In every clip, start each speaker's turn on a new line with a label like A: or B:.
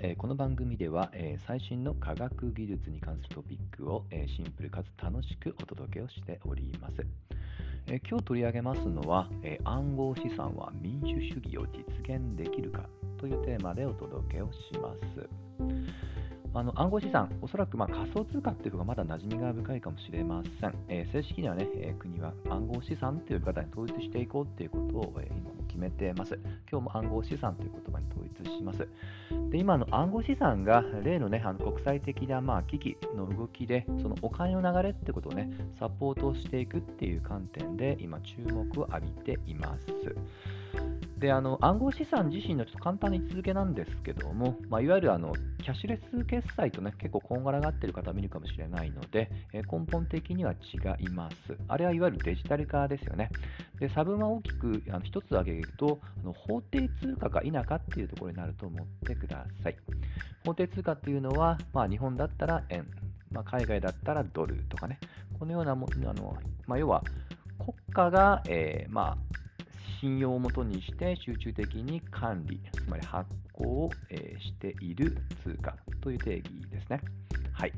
A: えこの番組では、え最新の科学技術に関するトピックを、えシンプルかつ楽しくお届けをしております。え今日取り上げますのは、え暗号資産は民主主義を実現できるかというテーマでお届けをします。あの暗号資産、おそらくま仮想通貨っていう方がまだ馴染みが深いかもしれません。え正式にはね、え国は暗号資産という方に統一していこうということを、えー今決めてます。今日も暗号資産という言葉に統一します。で今の暗号資産が例の,、ね、あの国際的なまあ危機の動きでそのお金の流れってことをねサポートしていくっていう観点で今注目を浴びています。であの暗号資産自身のちょっと簡単な位置づけなんですけども、まあ、いわゆるあのキャッシュレス決済とね結構こんがらがっている方見るかもしれないので、えー根本的には違います。あれはいわゆるデジタル化ですよね。で差分は大きくあの一つ挙げるとあの法定通貨か否かっていうところになると思ってください。法定通貨っていうのは、まあ、日本だったら円、まあ、海外だったらドルとかね、このようなもあの、まあ、要は国家が、えーまあ、信用をもとにして集中的に管理、つまり発行を、えしている通貨という定義ですね。はい。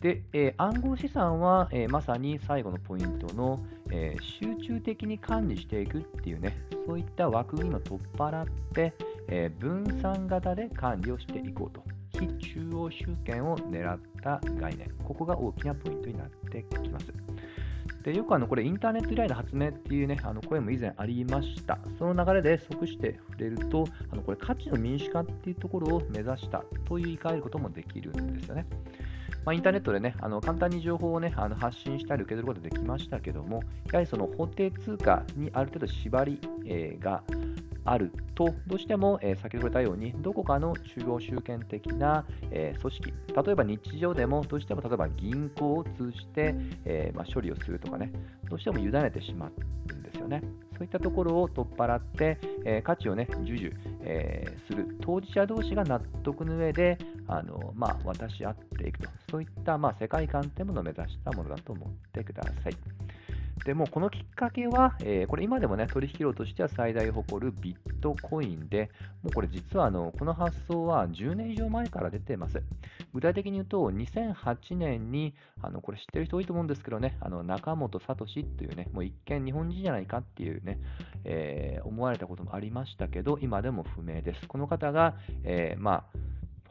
A: で、え暗号資産は、えまさに最後のポイントの、え集中的に管理していくっていうね、そういった枠組みを取っ払って、え分散型で管理をしていこうと。非中央集権を狙った概念。ここが大きなポイントになってきます。でよくあのこれインターネット由来の発明っていうねあの声も以前ありました。その流れで即して触れるとあのこれ価値の民主化っていうところを目指したと言い換えることもできるんですよね。まあ、インターネットでねあの簡単に情報をねあの発信したり受け取ることができましたけどもやはりその法定通貨にある程度縛り、えがあると、どうしても、えー先ほど言ったように、どこかの中央集権的な、えー組織、例えば日常でも、どうしても例えば銀行を通じて、えーまあ、処理をするとかね、どうしても委ねてしまうんですよね。そういったところを取っ払って、え価値をね、授受、えする当事者同士が納得の上で、あのまあ、渡し合っていくと、そういった、まあ、世界観っていうものを目指したものだと思ってください。でもこのきっかけは、えーこれ今でもね、取引量としては最大を誇るビットコインで、もうこれ実はあのこの発想は10年以上前から出てます。具体的に言うと、2008年に、あのこれ知ってる人多いと思うんですけどね、あの中本聡というね、もう一見日本人じゃないかっていうね、えー思われたこともありましたけど、今でも不明です。この方が、えーまあ、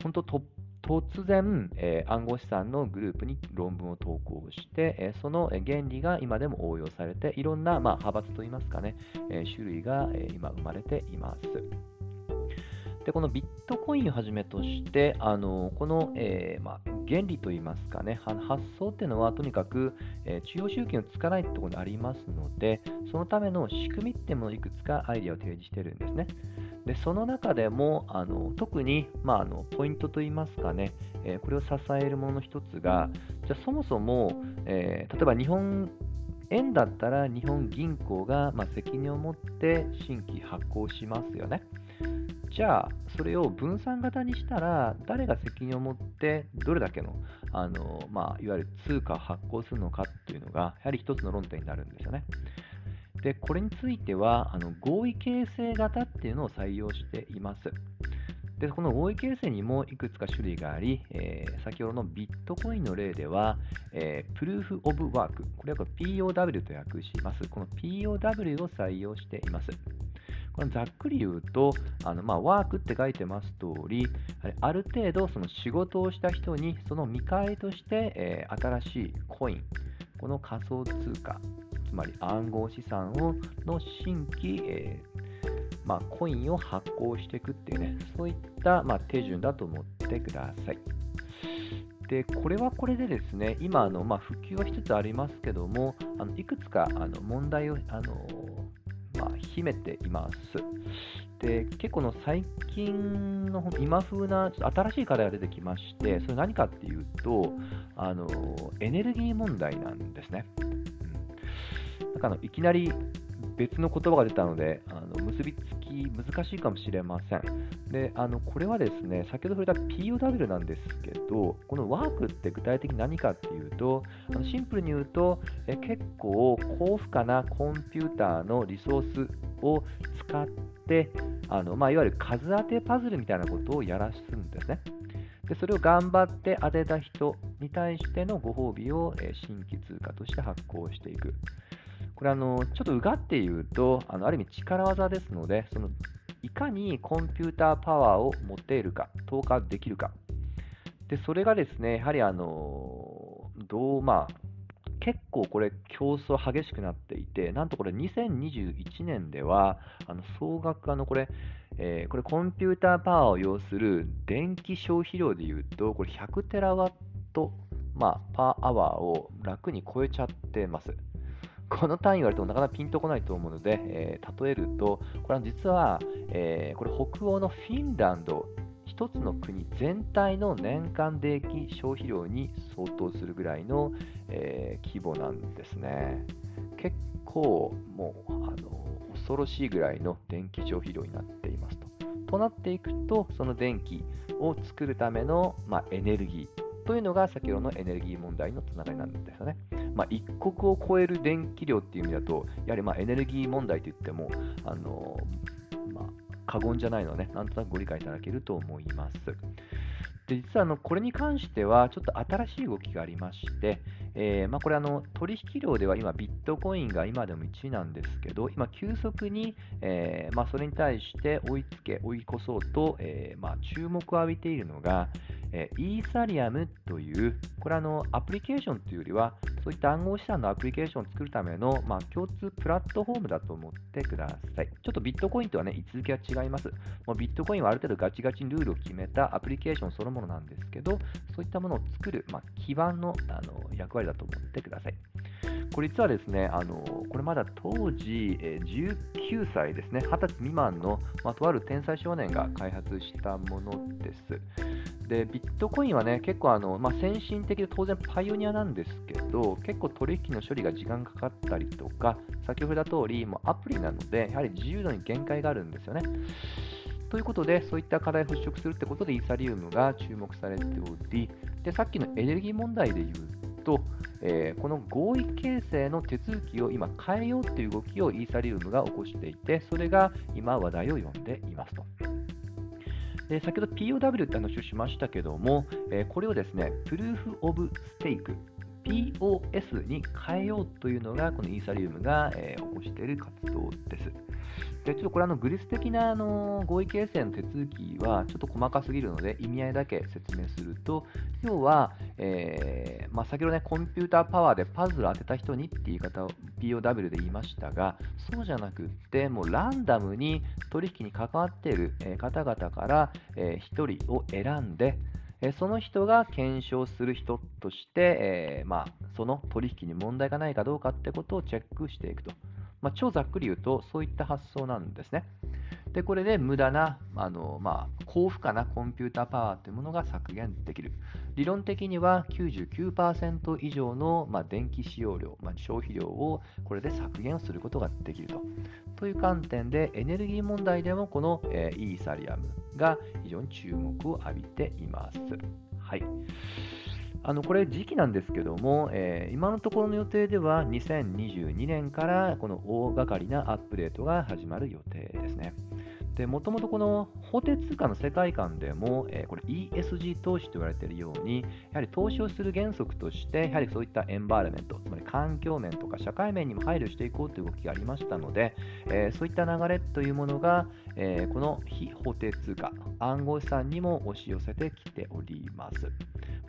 A: 本当と突然、え暗号資産のグループに論文を投稿して、えその原理が今でも応用されて、いろんな、まあ、派閥といいますかね、え種類が、え今生まれています。でこのビットコインをはじめとして、あのこの、えーまあ、原理といいますかね、発想っていうのはとにかく、えー中央集権をつかないところにありますので、そのための仕組みっていうものをいくつかアイデアを提示してるんですね。でその中でもあの特に、まあ、あのポイントといいますかね、えーこれを支えるものの一つが、じゃそもそも、えー例えば日本円だったら日本銀行が、まあ、責任を持って新規発行しますよね。じゃあ、それを分散型にしたら、誰が責任を持って、どれだけの、あのまあ、いわゆる通貨を発行するのかっていうのが、やはり一つの論点になるんですよね。で、これについては、あの合意形成型っていうのを採用しています。で、この合意形成にもいくつか種類があり、えー先ほどのビットコインの例では、えー、プルーフ・オブ・ワーク、これは POW と訳します。この POW を採用しています。これざっくり言うと、あのまあ、ワークって書いてます通り、ある程度その仕事をした人にその見返りとして、えー新しいコイン、この仮想通貨、つまり暗号資産をの新規、えーまあ、コインを発行していくっていうね、そういった、まあ、手順だと思ってください。で、これはこれでですね、今、あのまあ、普及はしつつありますけども、あのいくつかあの問題をあの、秘めています。で、結構の最近の今風なちょっと新しい課題が出てきまして、それ何かっていうと、あのエネルギー問題なんですね。うん、なんかあのいきなり別の言葉が出たので、あの結びつき難しいかもしれません。で、あのこれはですね、先ほど触れた POW なんですけど、このワークって具体的に何かっていうと、あのシンプルに言うと、え結構高負荷なコンピューターのリソースを使ってあの、まあ、いわゆる数当てパズルみたいなことをやらすんですね。でそれを頑張って当てた人に対してのご褒美を、え新規通貨として発行していく。これあの、ちょっとうがって言うと、あのある意味力技ですので、そのいかにコンピューターパワーを持っているか、投下できるか。で、それがですね、やはりあの、どう、まあ、結構これ競争激しくなっていて、なんとこれ2021年では、あの総額あのこれ、えー、これコンピューターパワーを要する電気消費量でいうと、これ100テラワット、まあ、パーアワーを楽に超えちゃってます。この単位言われてもなかなかピンとこないと思うので、えー、例えると、これは実は、えー、これ北欧のフィンランド、一つの国全体の年間電気消費量に相当するぐらいの、えー、規模なんですね。結構もうあの恐ろしいぐらいの電気消費量になっていますと。となっていくと、その電気を作るための、まあ、エネルギーというのが先ほどのエネルギー問題のつながりなんですよね。まあ、一国を超える電気量っていう意味だと、やはりまエネルギー問題といっても、あのまあ、過言じゃないのはね、なんとなくご理解いただけると思います。で実はあのこれに関しては、ちょっと新しい動きがありまして、えー、まあ、これあの、取引量では今、ビットコインが今でも1位なんですけど、今、急速に、えー、まあ、それに対して追いつけ、追い越そうと、えー、まあ、注目を浴びているのが、イーサリアムという、これあのアプリケーションというよりは、そういった暗号資産のアプリケーションを作るための、まあ、共通プラットフォームだと思ってください。ちょっとビットコインとはね、位置づけは違います。もうビットコインはある程度ガチガチにルールを決めたアプリケーションそのものなんですけど、そういったものを作る、まあ、基盤のあの役割だと思ってください。これ実はですね、あのこれまだ当時、え19歳ですね、20歳未満の、まあ、とある天才少年が開発したものです。で、ビットコインはね、結構あの、まあ、先進的で当然パイオニアなんですけど、結構取引の処理が時間かかったりとか、先ほど言った通り、もうアプリなので、やはり自由度に限界があるんですよね。ということで、そういった課題を払拭するってことで、イーサリウムが注目されており、でさっきのエネルギー問題で言うと、えー、この合意形成の手続きを今変えようという動きをイーサリウムが起こしていて、それが今話題を呼んでいますと。で先ほど POW って話をしましたけども、えー、これをですね、プルーフ・オブ・ステーク、POS に変えようというのが、このイーサリウムが、えー、起こしている活動です。でちょっとこれあの、グリス的なあの合意形成の手続きはちょっと細かすぎるので、意味合いだけ説明すると、要は、えー、まあ、先ほどね、コンピューターパワーでパズル当てた人にって言い方を POW で言いましたが、そうじゃなくって、もうランダムに取引に関わっている方々から、えー、1人を選んで、えその人が検証する人として、えー、まあ、その取引に問題がないかどうかってことをチェックしていくと。まあ、超ざっくり言うと、そういった発想なんですね。で、これで無駄な、あのまあ、高負荷なコンピューターパワーというものが削減できる。理論的には99%以上の、まあ、電気使用量、まあ、消費量をこれで削減することができると。という観点で、エネルギー問題でもこの、えー、イーサリアムが非常に注目を浴びています。はい。あのこれ、時期なんですけども、えー、今のところの予定では2022年からこの大掛かりなアップデートが始まる予定ですね。で、もともとこの法定通貨の世界観でも、えー、これ ESG 投資と言われているように、やはり投資をする原則として、やはりそういったエンバーレメント、つまり環境面とか社会面にも配慮していこうという動きがありましたので、えー、そういった流れというものが、えー、この非法定通貨、暗号資産にも押し寄せてきております。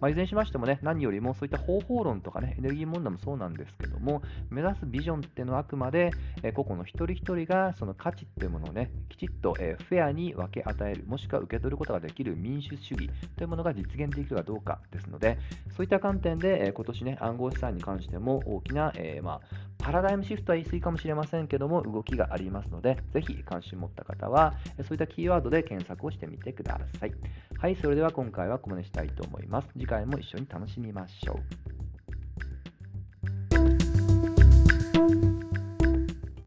A: まあ、いずれにしましてもね、何よりもそういった方法論とかね、エネルギー問題もそうなんですけども、目指すビジョンっていうのはあくまで、え個々の一人一人がその価値っていうものをね、きちっと、えフェアに分け与える、もしくは受け取ることができる民主主義というものが実現できるかどうかですので、そういった観点で、え今年ね、暗号資産に関しても大きな、えー、まあ、パラダイムシフトは言い過ぎかもしれませんけども、動きがありますので、ぜひ関心持った方は、そういったキーワードで検索をしてみてください。はい、それでは今回はここまでしたいと思います。次回も一緒に楽しみましょう。